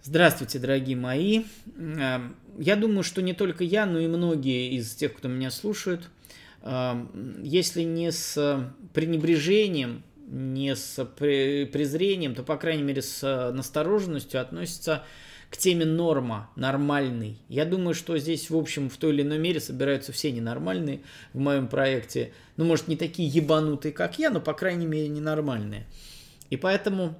Здравствуйте, дорогие мои. Эм, я думаю, что не только я, но и многие из тех, кто меня слушают, эм, если не с пренебрежением, не с презрением, то, по крайней мере, с настороженностью относятся к теме норма, нормальный. Я думаю, что здесь, в общем, в той или иной мере собираются все ненормальные в моем проекте. Ну, может, не такие ебанутые, как я, но, по крайней мере, ненормальные. И поэтому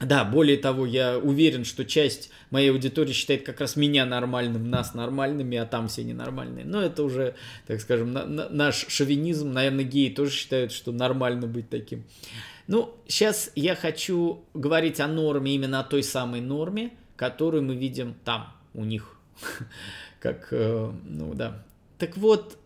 да, более того, я уверен, что часть моей аудитории считает как раз меня нормальным, нас нормальными, а там все ненормальные. Но это уже, так скажем, на, на, наш шовинизм. Наверное, геи тоже считают, что нормально быть таким. Ну, сейчас я хочу говорить о норме, именно о той самой норме, которую мы видим там, у них. Как, э, ну да. Так вот,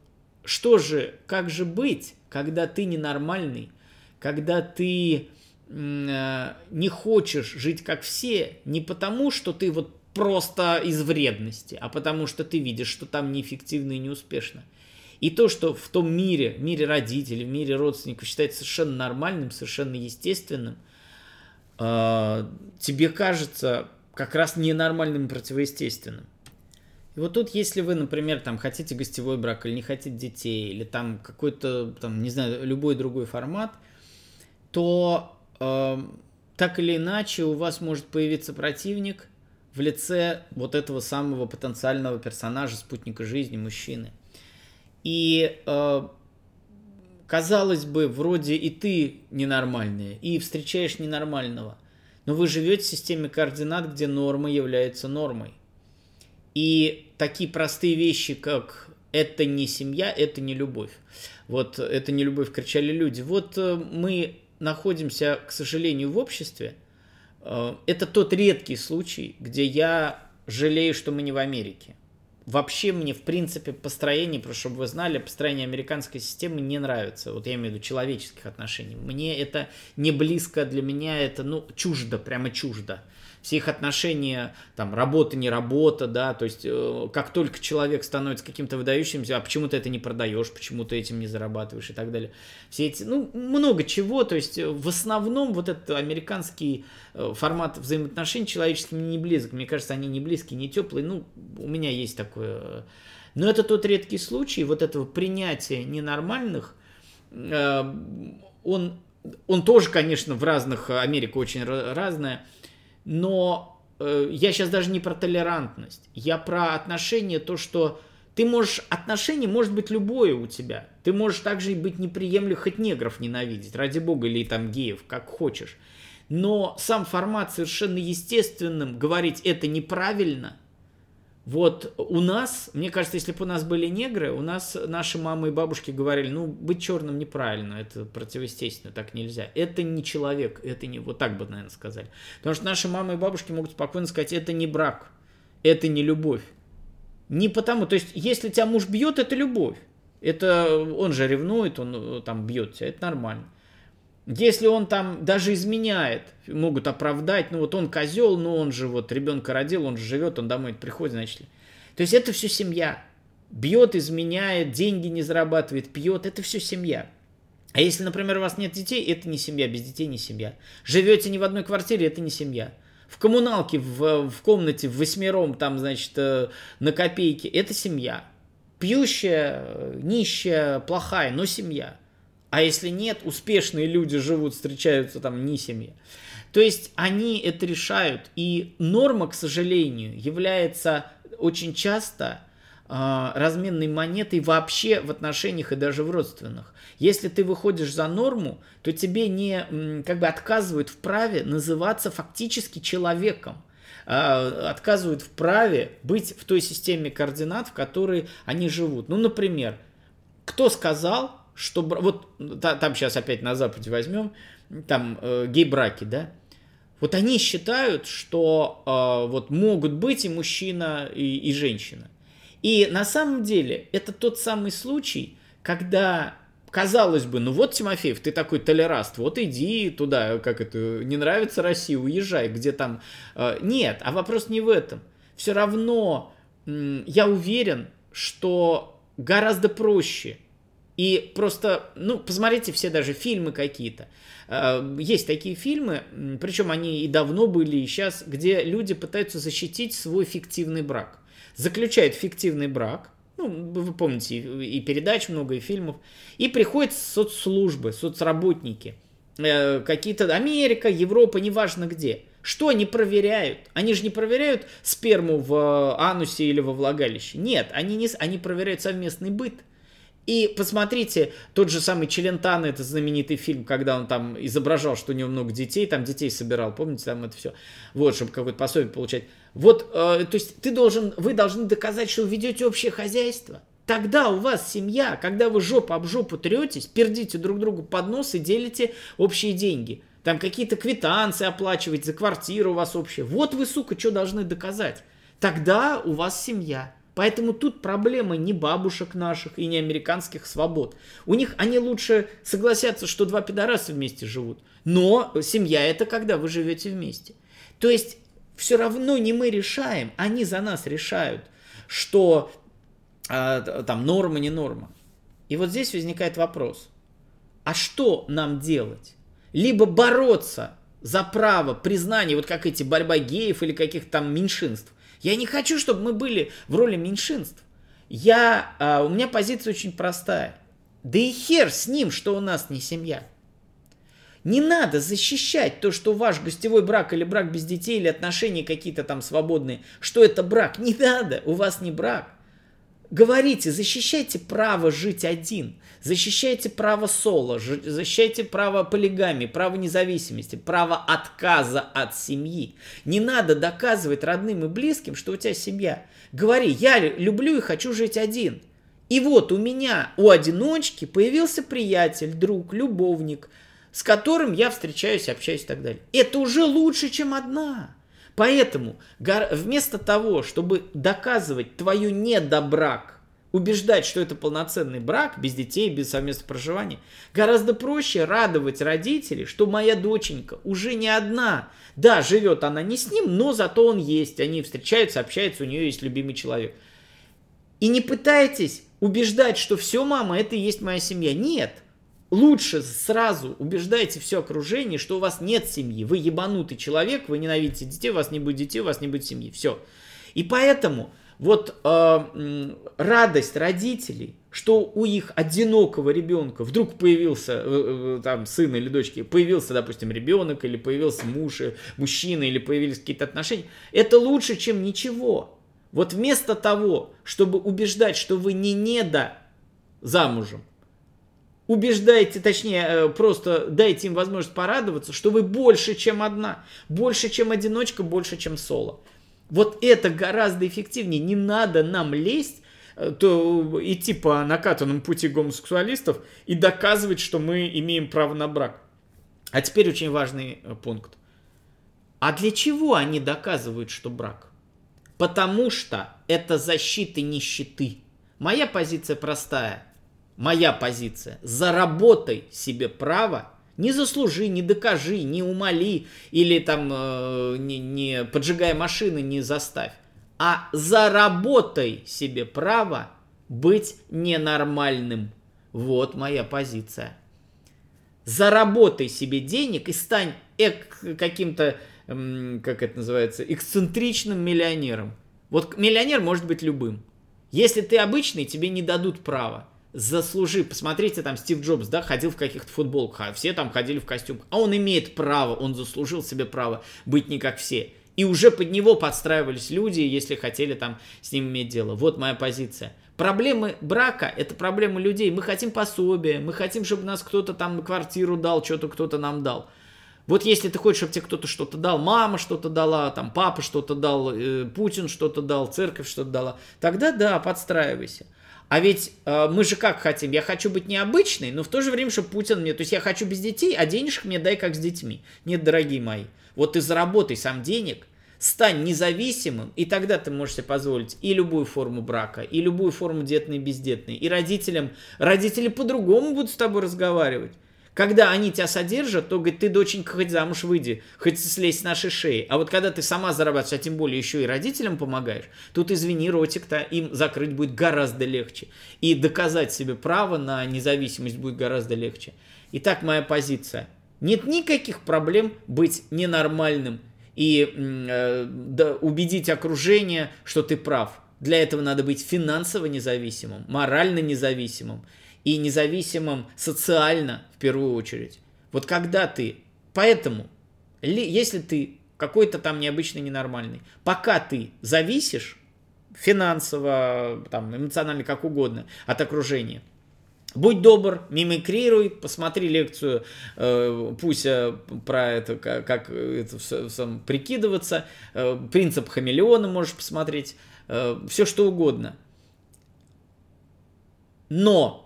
что же, как же быть, когда ты ненормальный, когда ты не хочешь жить как все, не потому, что ты вот просто из вредности, а потому что ты видишь, что там неэффективно и неуспешно. И то, что в том мире, в мире родителей, в мире родственников считается совершенно нормальным, совершенно естественным, э, тебе кажется как раз ненормальным и противоестественным. И вот тут, если вы, например, там хотите гостевой брак или не хотите детей, или там какой-то, там, не знаю, любой другой формат, то так или иначе у вас может появиться противник в лице вот этого самого потенциального персонажа, спутника жизни, мужчины. И э, казалось бы, вроде и ты ненормальный, и встречаешь ненормального, но вы живете в системе координат, где норма является нормой. И такие простые вещи, как это не семья, это не любовь. Вот это не любовь кричали люди. Вот э, мы находимся, к сожалению, в обществе, э, это тот редкий случай, где я жалею, что мы не в Америке. Вообще мне, в принципе, построение, просто чтобы вы знали, построение американской системы не нравится. Вот я имею в виду человеческих отношений. Мне это не близко, для меня это, ну, чуждо, прямо чуждо все их отношения, там, работа, не работа, да, то есть э, как только человек становится каким-то выдающимся, а почему ты это не продаешь, почему ты этим не зарабатываешь и так далее. Все эти, ну, много чего, то есть э, в основном вот этот американский э, формат взаимоотношений человеческих мне не близок, мне кажется, они не близкие, не теплые, ну, у меня есть такое... Э, но это тот редкий случай вот этого принятия ненормальных, э, он, он тоже, конечно, в разных, Америка очень разная, но э, я сейчас даже не про толерантность, я про отношения, то, что ты можешь, отношение может быть любое у тебя. Ты можешь также и быть неприемлив, хоть негров ненавидеть, ради бога, или там геев, как хочешь. Но сам формат совершенно естественным, говорить это неправильно, вот у нас, мне кажется, если бы у нас были негры, у нас наши мамы и бабушки говорили, ну, быть черным неправильно, это противоестественно, так нельзя. Это не человек, это не, вот так бы, наверное, сказали. Потому что наши мамы и бабушки могут спокойно сказать, это не брак, это не любовь. Не потому, то есть, если тебя муж бьет, это любовь. Это он же ревнует, он э, там бьет тебя, это нормально. Если он там даже изменяет, могут оправдать, ну вот он козел, но он же вот ребенка родил, он же живет, он домой приходит, значит ли. То есть это все семья. Бьет, изменяет, деньги не зарабатывает, пьет, это все семья. А если, например, у вас нет детей, это не семья, без детей не семья. Живете не в одной квартире, это не семья. В коммуналке, в, в комнате, в восьмером, там, значит, э, на копейки, это семья. Пьющая, э, нищая, плохая, но семья. А если нет, успешные люди живут, встречаются там не семья. То есть они это решают. И норма, к сожалению, является очень часто э, разменной монетой вообще в отношениях и даже в родственных. Если ты выходишь за норму, то тебе не как бы отказывают в праве называться фактически человеком а, отказывают в праве быть в той системе координат, в которой они живут. Ну, например, кто сказал, что вот та, там сейчас опять на Западе возьмем, там э, гей-браки, да, вот они считают, что э, вот могут быть и мужчина, и, и женщина. И на самом деле это тот самый случай, когда казалось бы, ну вот, Тимофеев, ты такой толераст, вот иди туда, как это, не нравится Россия, уезжай, где там... Э, нет, а вопрос не в этом. Все равно я уверен, что гораздо проще – И просто, ну, посмотрите все даже фильмы какие-то. Э, есть такие фильмы, причем они и давно были, и сейчас, где люди пытаются защитить свой фиктивный брак. Заключают фиктивный брак, ну, вы помните, и передач много, и фильмов, и приходят соцслужбы, соцработники, э, какие-то Америка, Европа, неважно где. Что они проверяют? Они же не проверяют сперму в э, анусе или во влагалище. Нет, они, не, они проверяют совместный быт – и посмотрите, тот же самый Челентано, это знаменитый фильм, когда он там изображал, что у него много детей, там детей собирал, помните, там это все, вот, чтобы какое-то пособие получать. Вот, э, то есть ты должен, вы должны доказать, что вы ведете общее хозяйство. Тогда у вас семья, когда вы жопу об жопу третесь, пердите друг другу под нос и делите общие деньги. Там какие-то квитанции оплачивать за квартиру у вас общая. Вот вы, сука, что должны доказать. Тогда у вас семья. Поэтому тут проблема не бабушек наших и не американских свобод. У них они лучше согласятся, что два пидораса вместе живут. Но семья это когда вы живете вместе. То есть все равно не мы решаем, они за нас решают, что э, там норма, не норма. И вот здесь возникает вопрос. А что нам делать? Либо бороться за право признания, вот как эти борьба геев или каких-то там меньшинств, я не хочу, чтобы мы были в роли меньшинств. Я, а, у меня позиция очень простая. Да и хер с ним, что у нас не семья. Не надо защищать то, что ваш гостевой брак или брак без детей или отношения какие-то там свободные, что это брак. Не надо, у вас не брак. Говорите, защищайте право жить один, защищайте право соло, защищайте право полигамии, право независимости, право отказа от семьи. Не надо доказывать родным и близким, что у тебя семья. Говори, я люблю и хочу жить один. И вот у меня, у одиночки появился приятель, друг, любовник, с которым я встречаюсь, общаюсь и так далее. Это уже лучше, чем одна. Поэтому вместо того, чтобы доказывать твою недобрак, убеждать, что это полноценный брак, без детей, без совместного проживания, гораздо проще радовать родителей, что моя доченька уже не одна. Да, живет она не с ним, но зато он есть. Они встречаются, общаются, у нее есть любимый человек. И не пытайтесь убеждать, что все, мама, это и есть моя семья. Нет лучше сразу убеждайте все окружение, что у вас нет семьи, вы ебанутый человек, вы ненавидите детей, у вас не будет детей, у вас не будет семьи, все. И поэтому вот э, радость родителей, что у их одинокого ребенка вдруг появился э, э, там сын или дочки, появился, допустим, ребенок или появился муж, э, мужчина или появились какие-то отношения, это лучше, чем ничего. Вот вместо того, чтобы убеждать, что вы не недо замужем, убеждайте, точнее, э, просто дайте им возможность порадоваться, что вы больше, чем одна, больше, чем одиночка, больше, чем соло. Вот это гораздо эффективнее. Не надо нам лезть, э, то идти по накатанному пути гомосексуалистов и доказывать, что мы имеем право на брак. А теперь очень важный э, пункт. А для чего они доказывают, что брак? Потому что это защита нищеты. Моя позиция простая – моя позиция, заработай себе право, не заслужи, не докажи, не умоли или там э, не, не поджигая машины, не заставь, а заработай себе право быть ненормальным. Вот моя позиция. Заработай себе денег и стань эк- каким-то, эм, как это называется, эксцентричным миллионером. Вот миллионер может быть любым. Если ты обычный, тебе не дадут права заслужи, посмотрите, там Стив Джобс, да, ходил в каких-то футболках, а все там ходили в костюмах. А он имеет право, он заслужил себе право быть не как все. И уже под него подстраивались люди, если хотели там с ним иметь дело. Вот моя позиция. Проблемы брака – это проблемы людей. Мы хотим пособия, мы хотим, чтобы нас кто-то там квартиру дал, что-то кто-то нам дал. Вот если ты хочешь, чтобы тебе кто-то что-то дал, мама что-то дала, там папа что-то дал, э, Путин что-то дал, церковь что-то дала, тогда да, подстраивайся. А ведь э, мы же как хотим? Я хочу быть необычной, но в то же время, чтобы Путин мне... То есть я хочу без детей, а денежек мне дай как с детьми. Нет, дорогие мои, вот ты заработай сам денег, стань независимым, и тогда ты можешь себе позволить и любую форму брака, и любую форму детной и бездетной. И родителям, родители по-другому будут с тобой разговаривать. Когда они тебя содержат, то, говорит, ты, доченька, хоть замуж выйди, хоть слезь с нашей шеи. А вот когда ты сама зарабатываешь, а тем более еще и родителям помогаешь, тут, извини, ротик-то им закрыть будет гораздо легче. И доказать себе право на независимость будет гораздо легче. Итак, моя позиция. Нет никаких проблем быть ненормальным и э, да, убедить окружение, что ты прав. Для этого надо быть финансово независимым, морально независимым и независимым социально в первую очередь. Вот когда ты, поэтому, если ты какой-то там необычный, ненормальный, пока ты зависишь финансово, там, эмоционально, как угодно от окружения, Будь добр, мимикрируй, посмотри лекцию э, Пуся про это, как, как это сам, прикидываться, э, принцип хамелеона можешь посмотреть, э, все что угодно. Но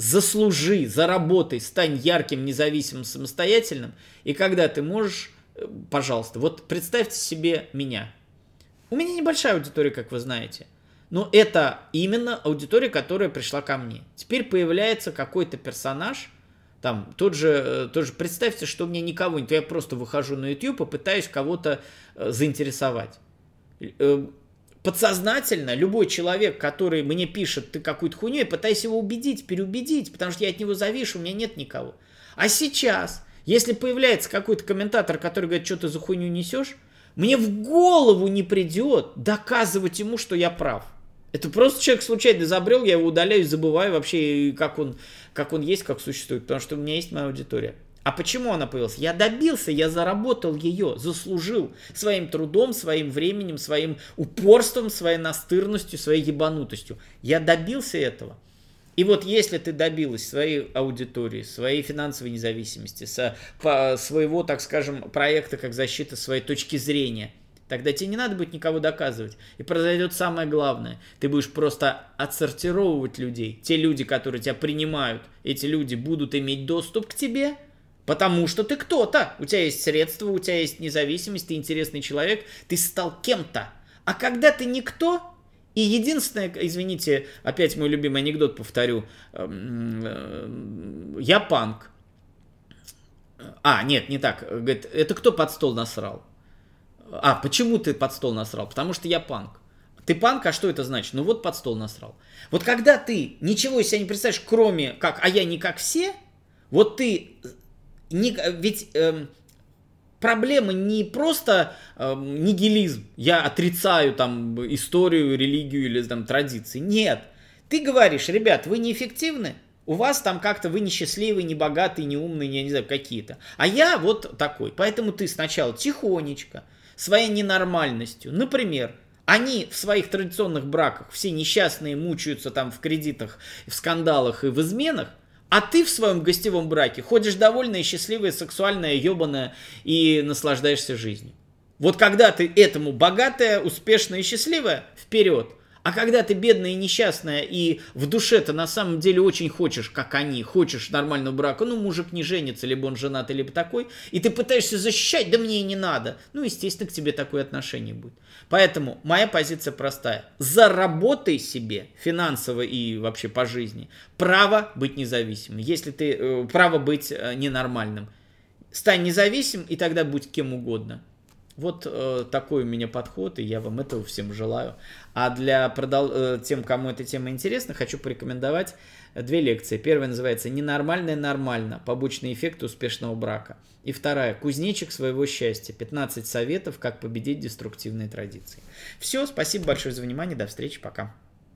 заслужи, заработай, стань ярким, независимым, самостоятельным. И когда ты можешь, э, пожалуйста, вот представьте себе меня. У меня небольшая аудитория, как вы знаете. Но это именно аудитория, которая пришла ко мне. Теперь появляется какой-то персонаж, там, тот же, э, тот же, представьте, что у меня никого нет, я просто выхожу на YouTube и пытаюсь кого-то э, заинтересовать подсознательно любой человек, который мне пишет, ты какую-то хуйню, я пытаюсь его убедить, переубедить, потому что я от него завишу, у меня нет никого. А сейчас, если появляется какой-то комментатор, который говорит, что ты за хуйню несешь, мне в голову не придет доказывать ему, что я прав. Это просто человек случайно забрел, я его удаляю, забываю вообще, как он, как он есть, как существует, потому что у меня есть моя аудитория. А почему она появилась? Я добился, я заработал ее, заслужил своим трудом, своим временем, своим упорством, своей настырностью, своей ебанутостью. Я добился этого. И вот если ты добилась своей аудитории, своей финансовой независимости, со, по, своего, так скажем, проекта как защита своей точки зрения, тогда тебе не надо будет никого доказывать. И произойдет самое главное. Ты будешь просто отсортировывать людей. Те люди, которые тебя принимают, эти люди будут иметь доступ к тебе – Потому что ты кто-то. У тебя есть средства, у тебя есть независимость, ты интересный человек, ты стал кем-то. А когда ты никто, и единственное, извините, опять мой любимый анекдот повторю, эм, э, я панк. А, нет, не так. Говорит, это кто под стол насрал? А, почему ты под стол насрал? Потому что я панк. Ты панк, а что это значит? Ну вот под стол насрал. Вот когда ты ничего из себя не представляешь, кроме как, а я не как все, вот ты не, ведь эм, проблема не просто эм, нигилизм, я отрицаю там историю, религию или там традиции. Нет. Ты говоришь, ребят, вы неэффективны, у вас там как-то вы несчастливый, не богатый, не умный, я не знаю, какие-то. А я вот такой. Поэтому ты сначала тихонечко, своей ненормальностью, например, они в своих традиционных браках все несчастные мучаются там в кредитах, в скандалах и в изменах, а ты в своем гостевом браке ходишь довольная, счастливая, сексуальная, ебаная и наслаждаешься жизнью. Вот когда ты этому богатая, успешная и счастливая, вперед. А когда ты бедная и несчастная, и в душе-то на самом деле очень хочешь, как они, хочешь нормального брака, ну, мужик не женится, либо он женат, либо такой, и ты пытаешься защищать, да мне и не надо, ну, естественно, к тебе такое отношение будет. Поэтому моя позиция простая. Заработай себе финансово и вообще по жизни право быть независимым, если ты, э, право быть э, ненормальным. Стань независим, и тогда будь кем угодно. Вот э, такой у меня подход, и я вам этого всем желаю. А для продол... э, тем, кому эта тема интересна, хочу порекомендовать две лекции. Первая называется «Ненормальное нормально. Побочные эффекты успешного брака». И вторая «Кузнечик своего счастья. 15 советов, как победить деструктивные традиции». Все, спасибо большое за внимание, до встречи, пока.